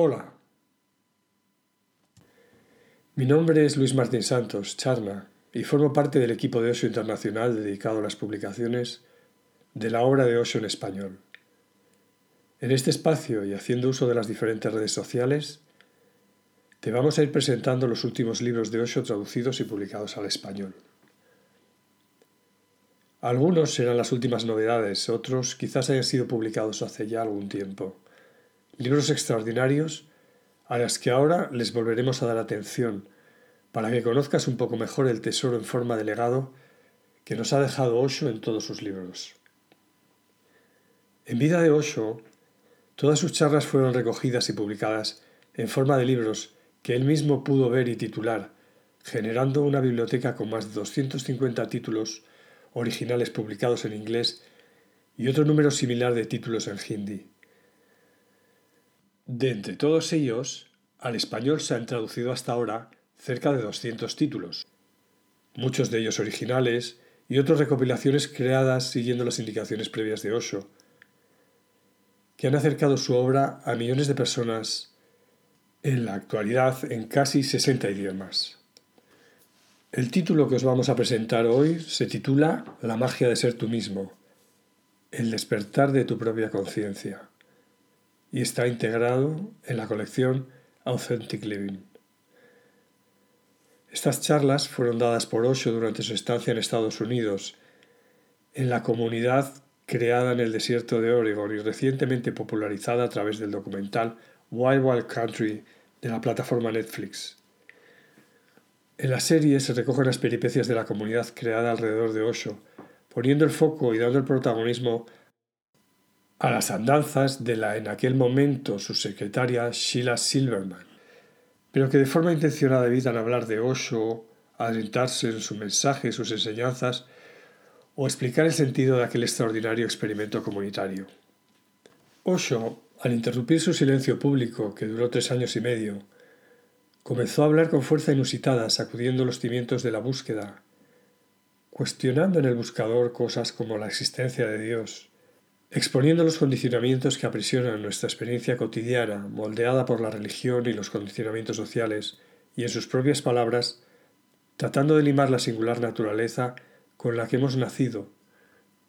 Hola. Mi nombre es Luis Martín Santos, Charna, y formo parte del equipo de Osho Internacional dedicado a las publicaciones de la obra de Osho en español. En este espacio y haciendo uso de las diferentes redes sociales, te vamos a ir presentando los últimos libros de Osho traducidos y publicados al español. Algunos serán las últimas novedades, otros quizás hayan sido publicados hace ya algún tiempo. Libros extraordinarios a los que ahora les volveremos a dar atención para que conozcas un poco mejor el tesoro en forma de legado que nos ha dejado Osho en todos sus libros. En vida de Osho, todas sus charlas fueron recogidas y publicadas en forma de libros que él mismo pudo ver y titular, generando una biblioteca con más de 250 títulos originales publicados en inglés y otro número similar de títulos en hindi. De entre todos ellos, al español se han traducido hasta ahora cerca de 200 títulos, muchos de ellos originales y otras recopilaciones creadas siguiendo las indicaciones previas de Osho, que han acercado su obra a millones de personas en la actualidad en casi 60 idiomas. El título que os vamos a presentar hoy se titula La magia de ser tú mismo, el despertar de tu propia conciencia, y está integrado en la colección Authentic Living. Estas charlas fueron dadas por Osho durante su estancia en Estados Unidos, en la comunidad creada en el desierto de Oregon y recientemente popularizada a través del documental Wild Wild Country de la plataforma Netflix. En la serie se recogen las peripecias de la comunidad creada alrededor de Osho, poniendo el foco y dando el protagonismo a las andanzas de la en aquel momento su secretaria Sheila Silverman, pero que de forma intencionada evitan hablar de Osho, adentrarse en su mensaje sus enseñanzas o explicar el sentido de aquel extraordinario experimento comunitario. Osho al interrumpir su silencio público, que duró tres años y medio, comenzó a hablar con fuerza inusitada, sacudiendo los cimientos de la búsqueda, cuestionando en el buscador cosas como la existencia de Dios, exponiendo los condicionamientos que aprisionan nuestra experiencia cotidiana, moldeada por la religión y los condicionamientos sociales, y en sus propias palabras, tratando de limar la singular naturaleza con la que hemos nacido,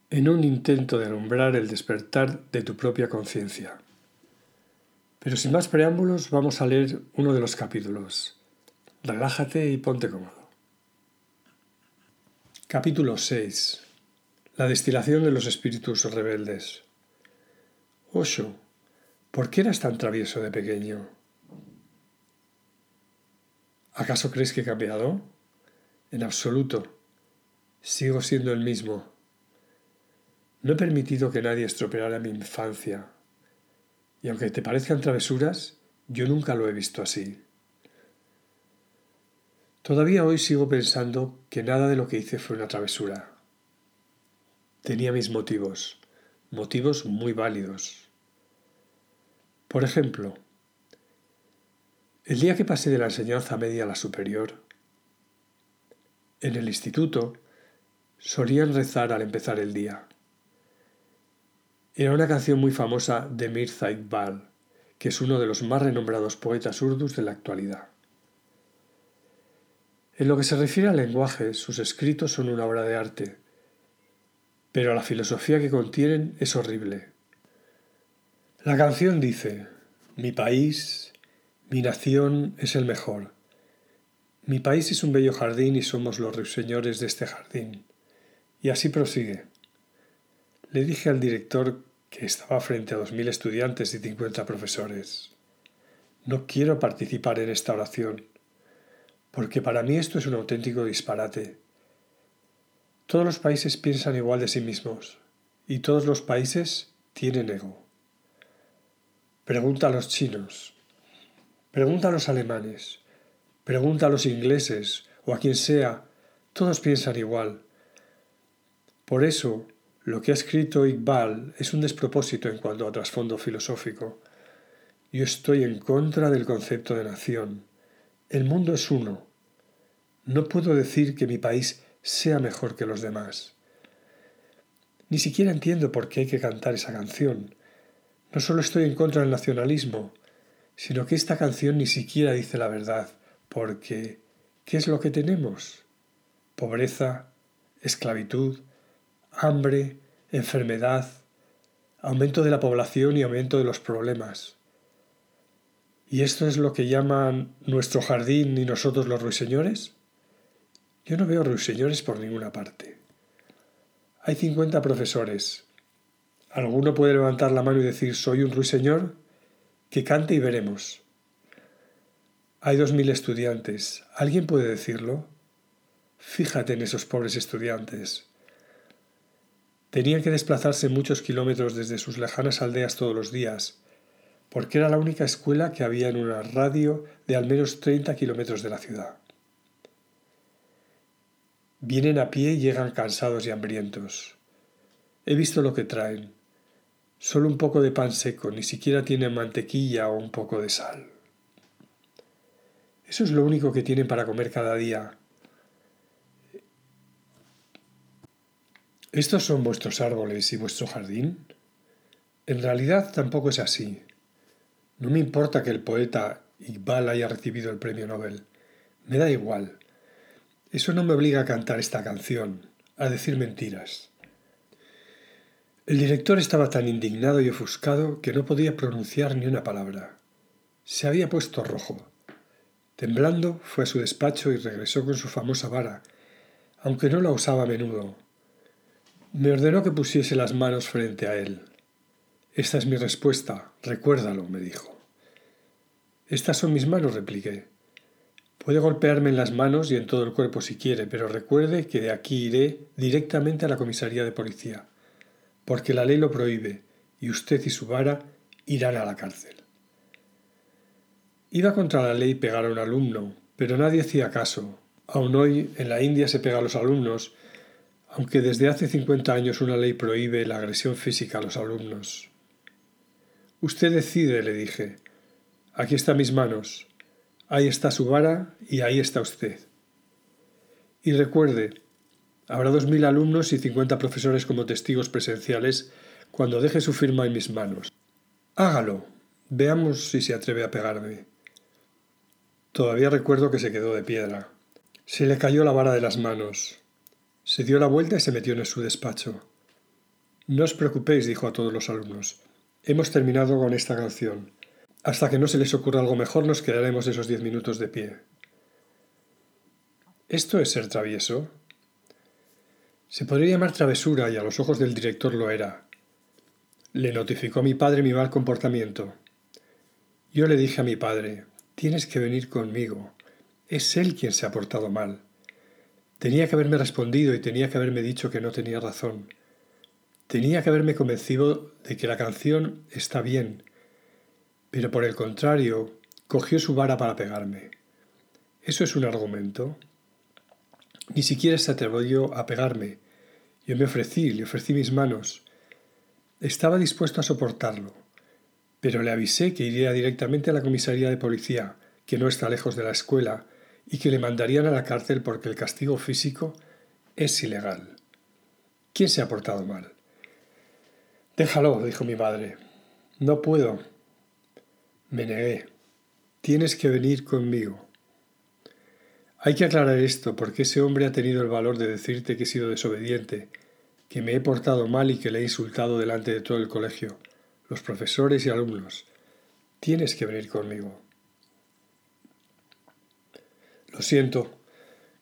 en un intento de alumbrar el despertar de tu propia conciencia. Pero sin más preámbulos, vamos a leer uno de los capítulos. Relájate y ponte cómodo. Capítulo 6. La destilación de los espíritus rebeldes. Osho, ¿por qué eras tan travieso de pequeño? ¿Acaso crees que he cambiado? En absoluto. Sigo siendo el mismo. No he permitido que nadie estropeara mi infancia, y aunque te parezcan travesuras, yo nunca lo he visto así. Todavía hoy sigo pensando que nada de lo que hice fue una travesura. Tenía mis motivos, motivos muy válidos. Por ejemplo, el día que pasé de la enseñanza media a la superior, en el instituto solían rezar al empezar el día. Era una canción muy famosa de Mirza Iqbal, que es uno de los más renombrados poetas urdus de la actualidad. En lo que se refiere al lenguaje, sus escritos son una obra de arte, pero la filosofía que contienen es horrible. La canción dice, mi país, mi nación es el mejor. Mi país es un bello jardín y somos los ruiseñores de este jardín. Y así prosigue. Le dije al director que estaba frente a dos mil estudiantes y cincuenta profesores. No quiero participar en esta oración, porque para mí esto es un auténtico disparate. Todos los países piensan igual de sí mismos, y todos los países tienen ego. Pregunta a los chinos, pregunta a los alemanes, pregunta a los ingleses o a quien sea, todos piensan igual. Por eso, lo que ha escrito Iqbal es un despropósito en cuanto a trasfondo filosófico. Yo estoy en contra del concepto de nación. El mundo es uno. No puedo decir que mi país sea mejor que los demás. Ni siquiera entiendo por qué hay que cantar esa canción. No solo estoy en contra del nacionalismo, sino que esta canción ni siquiera dice la verdad, porque ¿qué es lo que tenemos? Pobreza, esclavitud, hambre, enfermedad, aumento de la población y aumento de los problemas. ¿Y esto es lo que llaman nuestro jardín y nosotros los ruiseñores? Yo no veo ruiseñores por ninguna parte. Hay 50 profesores. ¿Alguno puede levantar la mano y decir soy un ruiseñor? Que cante y veremos. Hay dos mil estudiantes. ¿Alguien puede decirlo? Fíjate en esos pobres estudiantes. Tenían que desplazarse muchos kilómetros desde sus lejanas aldeas todos los días, porque era la única escuela que había en una radio de al menos 30 kilómetros de la ciudad. Vienen a pie y llegan cansados y hambrientos. He visto lo que traen. Solo un poco de pan seco, ni siquiera tienen mantequilla o un poco de sal. Eso es lo único que tienen para comer cada día. ¿Estos son vuestros árboles y vuestro jardín? En realidad tampoco es así. No me importa que el poeta Iqbal haya recibido el premio Nobel. Me da igual. Eso no me obliga a cantar esta canción, a decir mentiras. El director estaba tan indignado y ofuscado que no podía pronunciar ni una palabra. Se había puesto rojo. Temblando, fue a su despacho y regresó con su famosa vara, aunque no la usaba a menudo. Me ordenó que pusiese las manos frente a él. Esta es mi respuesta, recuérdalo, me dijo. Estas son mis manos, repliqué. Puede golpearme en las manos y en todo el cuerpo si quiere, pero recuerde que de aquí iré directamente a la comisaría de policía, porque la ley lo prohíbe, y usted y su vara irán a la cárcel. Iba contra la ley pegar a un alumno, pero nadie hacía caso. Aún hoy en la India se pega a los alumnos, aunque desde hace 50 años una ley prohíbe la agresión física a los alumnos. Usted decide, le dije. Aquí están mis manos. Ahí está su vara y ahí está usted. Y recuerde, habrá dos mil alumnos y cincuenta profesores como testigos presenciales cuando deje su firma en mis manos. Hágalo. Veamos si se atreve a pegarme. Todavía recuerdo que se quedó de piedra. Se le cayó la vara de las manos. Se dio la vuelta y se metió en su despacho. No os preocupéis, dijo a todos los alumnos. Hemos terminado con esta canción. Hasta que no se les ocurra algo mejor nos quedaremos esos diez minutos de pie. ¿Esto es ser travieso? Se podría llamar travesura y a los ojos del director lo era. Le notificó a mi padre mi mal comportamiento. Yo le dije a mi padre, tienes que venir conmigo. Es él quien se ha portado mal. Tenía que haberme respondido y tenía que haberme dicho que no tenía razón. Tenía que haberme convencido de que la canción está bien pero por el contrario, cogió su vara para pegarme. ¿Eso es un argumento? Ni siquiera se atrevió a pegarme. Yo me ofrecí, le ofrecí mis manos. Estaba dispuesto a soportarlo, pero le avisé que iría directamente a la comisaría de policía, que no está lejos de la escuela, y que le mandarían a la cárcel porque el castigo físico es ilegal. ¿Quién se ha portado mal? Déjalo, dijo mi madre. No puedo. Me negué. Tienes que venir conmigo. Hay que aclarar esto porque ese hombre ha tenido el valor de decirte que he sido desobediente, que me he portado mal y que le he insultado delante de todo el colegio, los profesores y alumnos. Tienes que venir conmigo. Lo siento.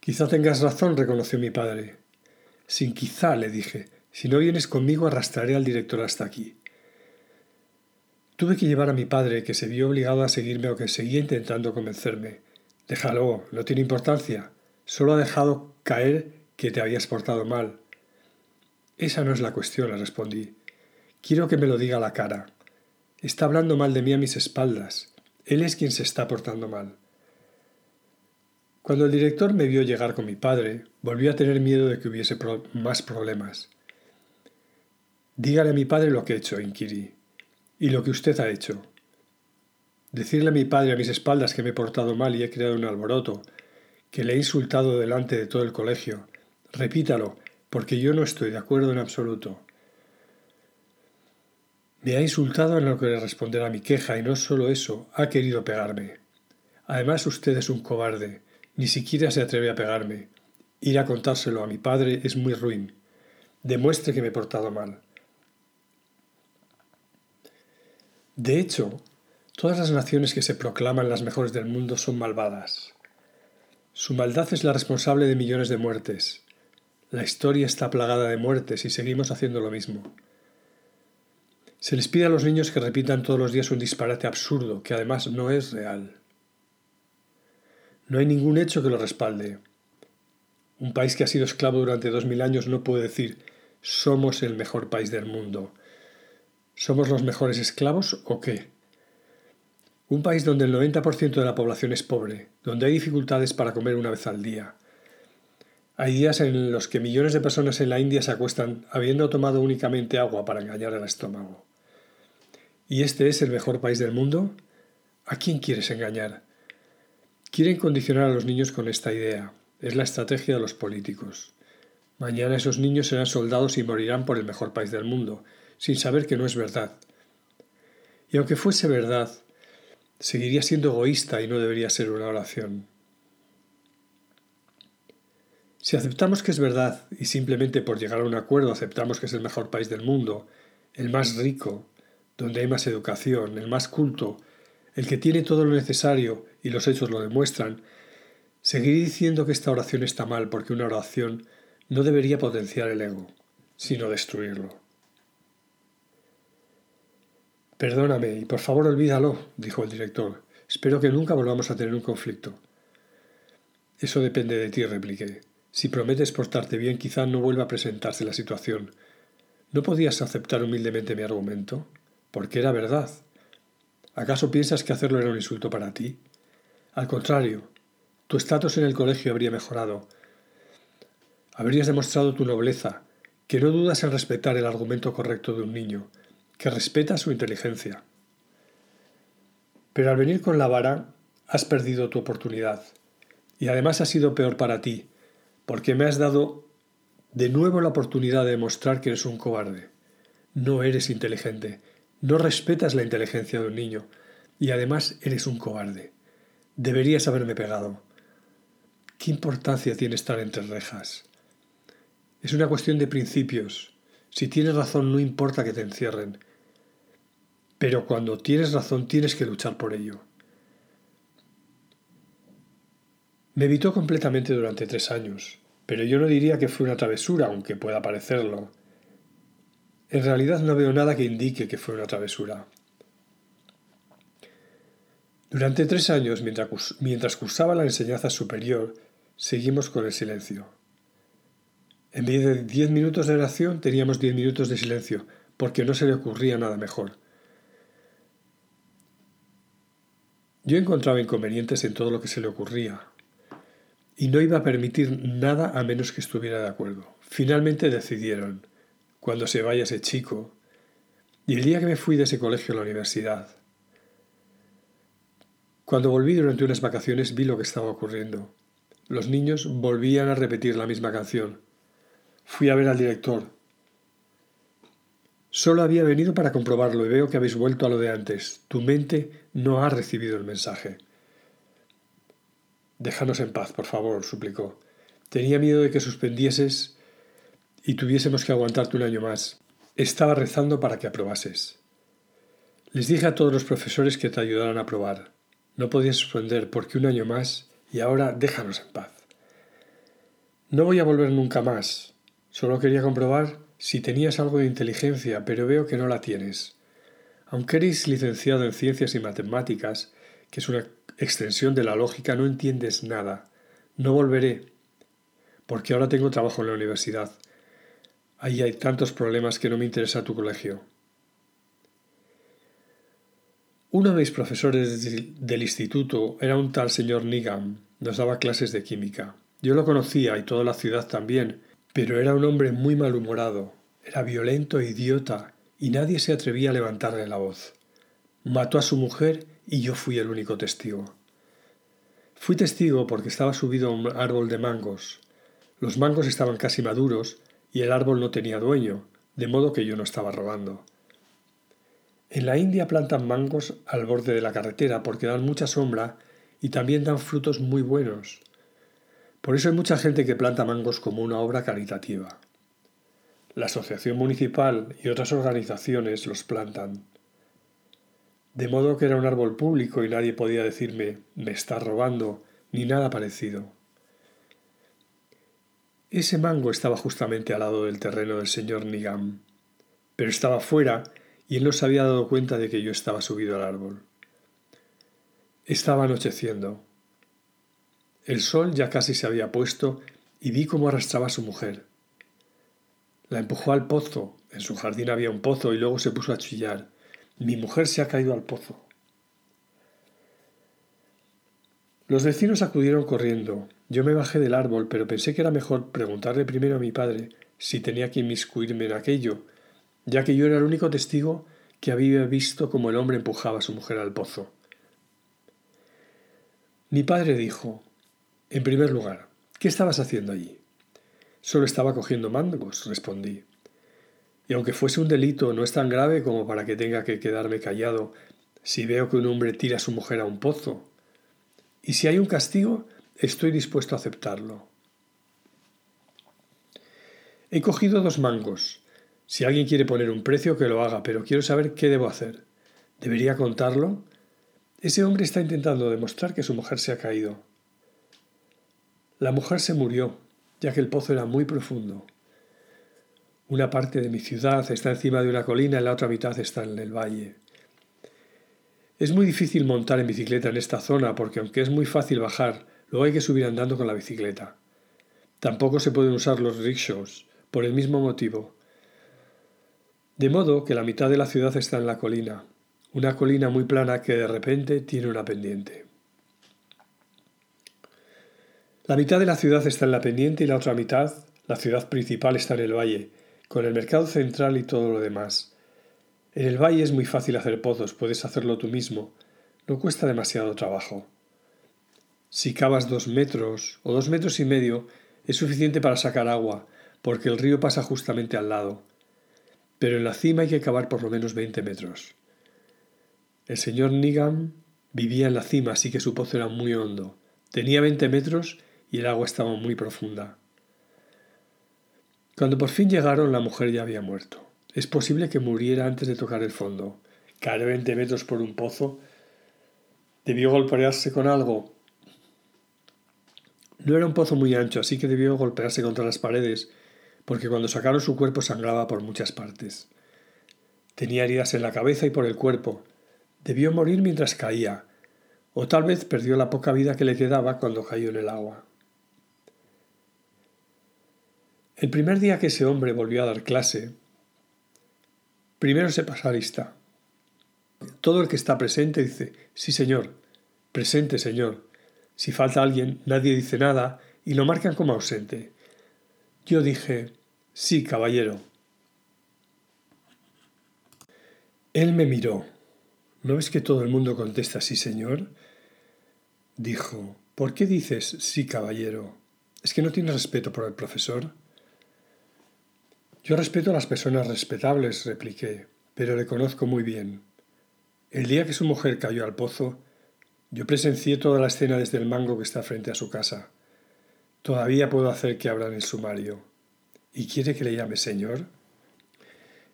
Quizá tengas razón, reconoció mi padre. Sin quizá, le dije. Si no vienes conmigo, arrastraré al director hasta aquí. Tuve que llevar a mi padre, que se vio obligado a seguirme o que seguía intentando convencerme. Déjalo, no tiene importancia. Solo ha dejado caer que te habías portado mal. Esa no es la cuestión, le respondí. Quiero que me lo diga a la cara. Está hablando mal de mí a mis espaldas. Él es quien se está portando mal. Cuando el director me vio llegar con mi padre, volvió a tener miedo de que hubiese más problemas. Dígale a mi padre lo que he hecho, inquirí. Y lo que usted ha hecho. Decirle a mi padre a mis espaldas que me he portado mal y he creado un alboroto, que le he insultado delante de todo el colegio. Repítalo, porque yo no estoy de acuerdo en absoluto. Me ha insultado en lo que le responder a mi queja y no solo eso, ha querido pegarme. Además usted es un cobarde, ni siquiera se atreve a pegarme. Ir a contárselo a mi padre es muy ruin. Demuestre que me he portado mal. De hecho, todas las naciones que se proclaman las mejores del mundo son malvadas. Su maldad es la responsable de millones de muertes. La historia está plagada de muertes y seguimos haciendo lo mismo. Se les pide a los niños que repitan todos los días un disparate absurdo que además no es real. No hay ningún hecho que lo respalde. Un país que ha sido esclavo durante dos mil años no puede decir somos el mejor país del mundo. ¿Somos los mejores esclavos o qué? Un país donde el 90% de la población es pobre, donde hay dificultades para comer una vez al día. Hay días en los que millones de personas en la India se acuestan habiendo tomado únicamente agua para engañar al estómago. ¿Y este es el mejor país del mundo? ¿A quién quieres engañar? Quieren condicionar a los niños con esta idea. Es la estrategia de los políticos. Mañana esos niños serán soldados y morirán por el mejor país del mundo, sin saber que no es verdad. Y aunque fuese verdad, seguiría siendo egoísta y no debería ser una oración. Si aceptamos que es verdad y simplemente por llegar a un acuerdo aceptamos que es el mejor país del mundo, el más rico, donde hay más educación, el más culto, el que tiene todo lo necesario y los hechos lo demuestran, seguiré diciendo que esta oración está mal porque una oración no debería potenciar el ego, sino destruirlo. Perdóname y por favor olvídalo, dijo el director. Espero que nunca volvamos a tener un conflicto. Eso depende de ti, repliqué. Si prometes portarte bien, quizá no vuelva a presentarse la situación. ¿No podías aceptar humildemente mi argumento? Porque era verdad. ¿Acaso piensas que hacerlo era un insulto para ti? Al contrario, tu estatus en el colegio habría mejorado. Habrías demostrado tu nobleza, que no dudas en respetar el argumento correcto de un niño, que respeta su inteligencia. Pero al venir con la vara, has perdido tu oportunidad. Y además ha sido peor para ti, porque me has dado de nuevo la oportunidad de demostrar que eres un cobarde. No eres inteligente, no respetas la inteligencia de un niño, y además eres un cobarde. Deberías haberme pegado. ¿Qué importancia tiene estar entre rejas? Es una cuestión de principios. Si tienes razón no importa que te encierren, pero cuando tienes razón tienes que luchar por ello. Me evitó completamente durante tres años, pero yo no diría que fue una travesura, aunque pueda parecerlo. En realidad no veo nada que indique que fue una travesura. Durante tres años, mientras cursaba la enseñanza superior, seguimos con el silencio. En vez de diez minutos de oración, teníamos diez minutos de silencio, porque no se le ocurría nada mejor. Yo encontraba inconvenientes en todo lo que se le ocurría y no iba a permitir nada a menos que estuviera de acuerdo. Finalmente decidieron, cuando se vaya ese chico, y el día que me fui de ese colegio a la universidad. Cuando volví durante unas vacaciones vi lo que estaba ocurriendo. Los niños volvían a repetir la misma canción. Fui a ver al director, Solo había venido para comprobarlo y veo que habéis vuelto a lo de antes. Tu mente no ha recibido el mensaje. Déjanos en paz, por favor, suplicó. Tenía miedo de que suspendieses y tuviésemos que aguantarte un año más. Estaba rezando para que aprobases. Les dije a todos los profesores que te ayudaran a aprobar. No podías suspender porque un año más y ahora déjanos en paz. No voy a volver nunca más. Solo quería comprobar si tenías algo de inteligencia, pero veo que no la tienes. Aunque eres licenciado en ciencias y matemáticas, que es una extensión de la lógica, no entiendes nada. No volveré, porque ahora tengo trabajo en la universidad. Ahí hay tantos problemas que no me interesa tu colegio. Uno de mis profesores del instituto era un tal señor Nigam. Nos daba clases de química. Yo lo conocía y toda la ciudad también, pero era un hombre muy malhumorado, era violento e idiota, y nadie se atrevía a levantarle la voz. Mató a su mujer y yo fui el único testigo. Fui testigo porque estaba subido a un árbol de mangos. Los mangos estaban casi maduros y el árbol no tenía dueño, de modo que yo no estaba robando. En la India plantan mangos al borde de la carretera porque dan mucha sombra y también dan frutos muy buenos. Por eso hay mucha gente que planta mangos como una obra caritativa. La Asociación Municipal y otras organizaciones los plantan. De modo que era un árbol público y nadie podía decirme me está robando ni nada parecido. Ese mango estaba justamente al lado del terreno del señor Nigam, pero estaba fuera y él no se había dado cuenta de que yo estaba subido al árbol. Estaba anocheciendo. El sol ya casi se había puesto y vi cómo arrastraba a su mujer. La empujó al pozo. En su jardín había un pozo y luego se puso a chillar. Mi mujer se ha caído al pozo. Los vecinos acudieron corriendo. Yo me bajé del árbol, pero pensé que era mejor preguntarle primero a mi padre si tenía que inmiscuirme en aquello, ya que yo era el único testigo que había visto cómo el hombre empujaba a su mujer al pozo. Mi padre dijo, en primer lugar, ¿qué estabas haciendo allí? Solo estaba cogiendo mangos, respondí. Y aunque fuese un delito, no es tan grave como para que tenga que quedarme callado si veo que un hombre tira a su mujer a un pozo. Y si hay un castigo, estoy dispuesto a aceptarlo. He cogido dos mangos. Si alguien quiere poner un precio, que lo haga, pero quiero saber qué debo hacer. ¿Debería contarlo? Ese hombre está intentando demostrar que su mujer se ha caído. La mujer se murió, ya que el pozo era muy profundo. Una parte de mi ciudad está encima de una colina y la otra mitad está en el valle. Es muy difícil montar en bicicleta en esta zona porque aunque es muy fácil bajar, luego hay que subir andando con la bicicleta. Tampoco se pueden usar los rickshaws, por el mismo motivo. De modo que la mitad de la ciudad está en la colina, una colina muy plana que de repente tiene una pendiente. La mitad de la ciudad está en la pendiente y la otra mitad, la ciudad principal, está en el valle, con el mercado central y todo lo demás. En el valle es muy fácil hacer pozos, puedes hacerlo tú mismo, no cuesta demasiado trabajo. Si cavas dos metros o dos metros y medio, es suficiente para sacar agua, porque el río pasa justamente al lado. Pero en la cima hay que cavar por lo menos 20 metros. El señor Nigam vivía en la cima, así que su pozo era muy hondo. Tenía 20 metros y el agua estaba muy profunda. Cuando por fin llegaron, la mujer ya había muerto. Es posible que muriera antes de tocar el fondo. Caer 20 metros por un pozo. ¿Debió golpearse con algo? No era un pozo muy ancho, así que debió golpearse contra las paredes, porque cuando sacaron su cuerpo sangraba por muchas partes. Tenía heridas en la cabeza y por el cuerpo. Debió morir mientras caía, o tal vez perdió la poca vida que le quedaba cuando cayó en el agua. El primer día que ese hombre volvió a dar clase, primero se pasa lista. Todo el que está presente dice, sí señor, presente señor. Si falta alguien, nadie dice nada y lo marcan como ausente. Yo dije, sí, caballero. Él me miró. ¿No ves que todo el mundo contesta sí, señor? Dijo, ¿por qué dices sí, caballero? ¿Es que no tienes respeto por el profesor? Yo respeto a las personas respetables, repliqué, pero le conozco muy bien. El día que su mujer cayó al pozo, yo presencié toda la escena desde el mango que está frente a su casa. Todavía puedo hacer que abran el sumario. ¿Y quiere que le llame señor?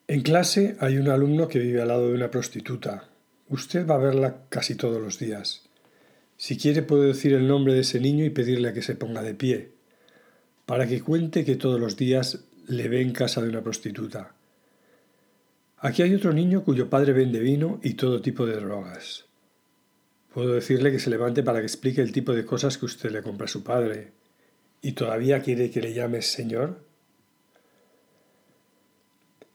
En clase hay un alumno que vive al lado de una prostituta. Usted va a verla casi todos los días. Si quiere puedo decir el nombre de ese niño y pedirle que se ponga de pie, para que cuente que todos los días le ve en casa de una prostituta. Aquí hay otro niño cuyo padre vende vino y todo tipo de drogas. Puedo decirle que se levante para que explique el tipo de cosas que usted le compra a su padre. ¿Y todavía quiere que le llames señor?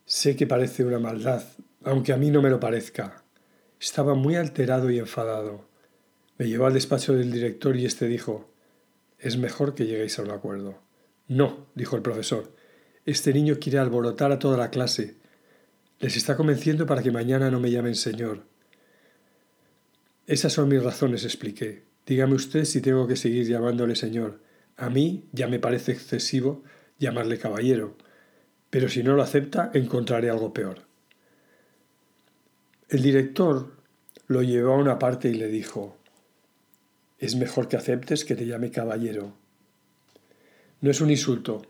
Sé que parece una maldad, aunque a mí no me lo parezca. Estaba muy alterado y enfadado. Me llevó al despacho del director y éste dijo Es mejor que lleguéis a un acuerdo. No, dijo el profesor, este niño quiere alborotar a toda la clase. Les está convenciendo para que mañana no me llamen señor. Esas son mis razones, expliqué. Dígame usted si tengo que seguir llamándole señor. A mí ya me parece excesivo llamarle caballero, pero si no lo acepta encontraré algo peor. El director lo llevó a una parte y le dijo, es mejor que aceptes que te llame caballero. No es un insulto,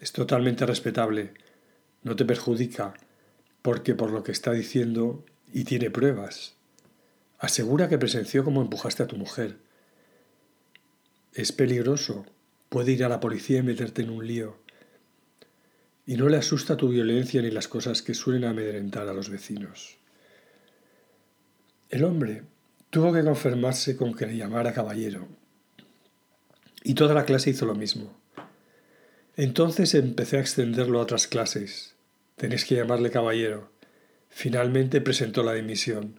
es totalmente respetable, no te perjudica, porque por lo que está diciendo y tiene pruebas. Asegura que presenció cómo empujaste a tu mujer. Es peligroso, puede ir a la policía y meterte en un lío. Y no le asusta tu violencia ni las cosas que suelen amedrentar a los vecinos. El hombre tuvo que conformarse con que le llamara caballero. Y toda la clase hizo lo mismo. Entonces empecé a extenderlo a otras clases. Tenés que llamarle caballero. Finalmente presentó la dimisión.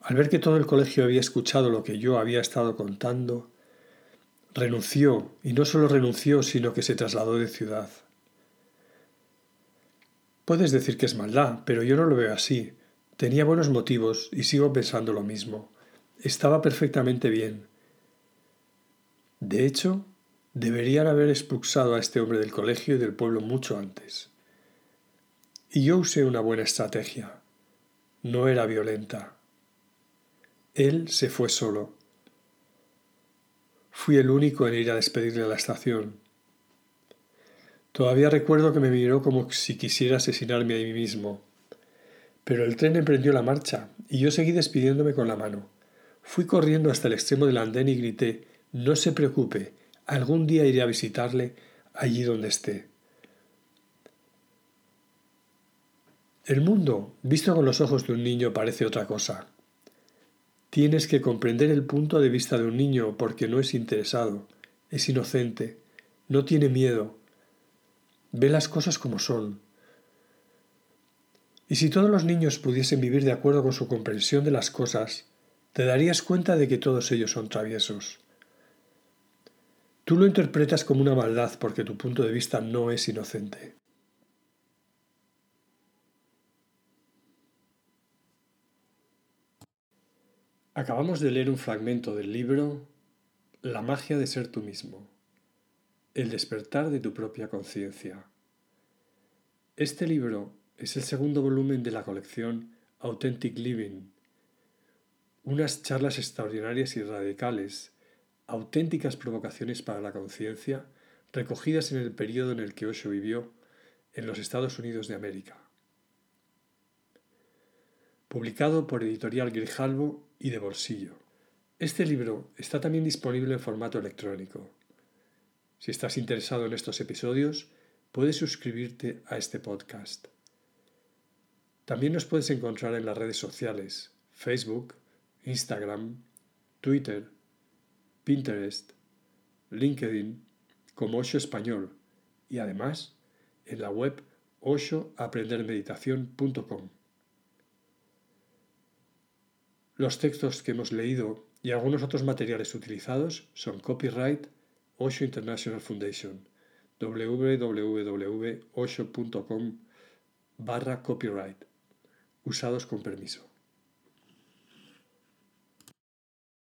Al ver que todo el colegio había escuchado lo que yo había estado contando, renunció, y no solo renunció, sino que se trasladó de ciudad. Puedes decir que es maldad, pero yo no lo veo así. Tenía buenos motivos y sigo pensando lo mismo. Estaba perfectamente bien. De hecho, deberían haber expulsado a este hombre del colegio y del pueblo mucho antes. Y yo usé una buena estrategia. No era violenta. Él se fue solo. Fui el único en ir a despedirle a la estación. Todavía recuerdo que me miró como si quisiera asesinarme a mí mismo. Pero el tren emprendió la marcha y yo seguí despidiéndome con la mano. Fui corriendo hasta el extremo del andén y grité No se preocupe, algún día iré a visitarle allí donde esté. El mundo, visto con los ojos de un niño, parece otra cosa. Tienes que comprender el punto de vista de un niño porque no es interesado, es inocente, no tiene miedo, ve las cosas como son, y si todos los niños pudiesen vivir de acuerdo con su comprensión de las cosas, te darías cuenta de que todos ellos son traviesos. Tú lo interpretas como una maldad porque tu punto de vista no es inocente. Acabamos de leer un fragmento del libro La magia de ser tú mismo, el despertar de tu propia conciencia. Este libro es el segundo volumen de la colección Authentic Living. Unas charlas extraordinarias y radicales, auténticas provocaciones para la conciencia, recogidas en el periodo en el que Osho vivió en los Estados Unidos de América. Publicado por Editorial Grijalvo y de Bolsillo. Este libro está también disponible en formato electrónico. Si estás interesado en estos episodios, puedes suscribirte a este podcast. También nos puedes encontrar en las redes sociales, Facebook, Instagram, Twitter, Pinterest, LinkedIn, como Osho Español y además en la web oshoaprendermeditación.com. Los textos que hemos leído y algunos otros materiales utilizados son copyright Osho International Foundation www.osho.com barra copyright usados con permiso.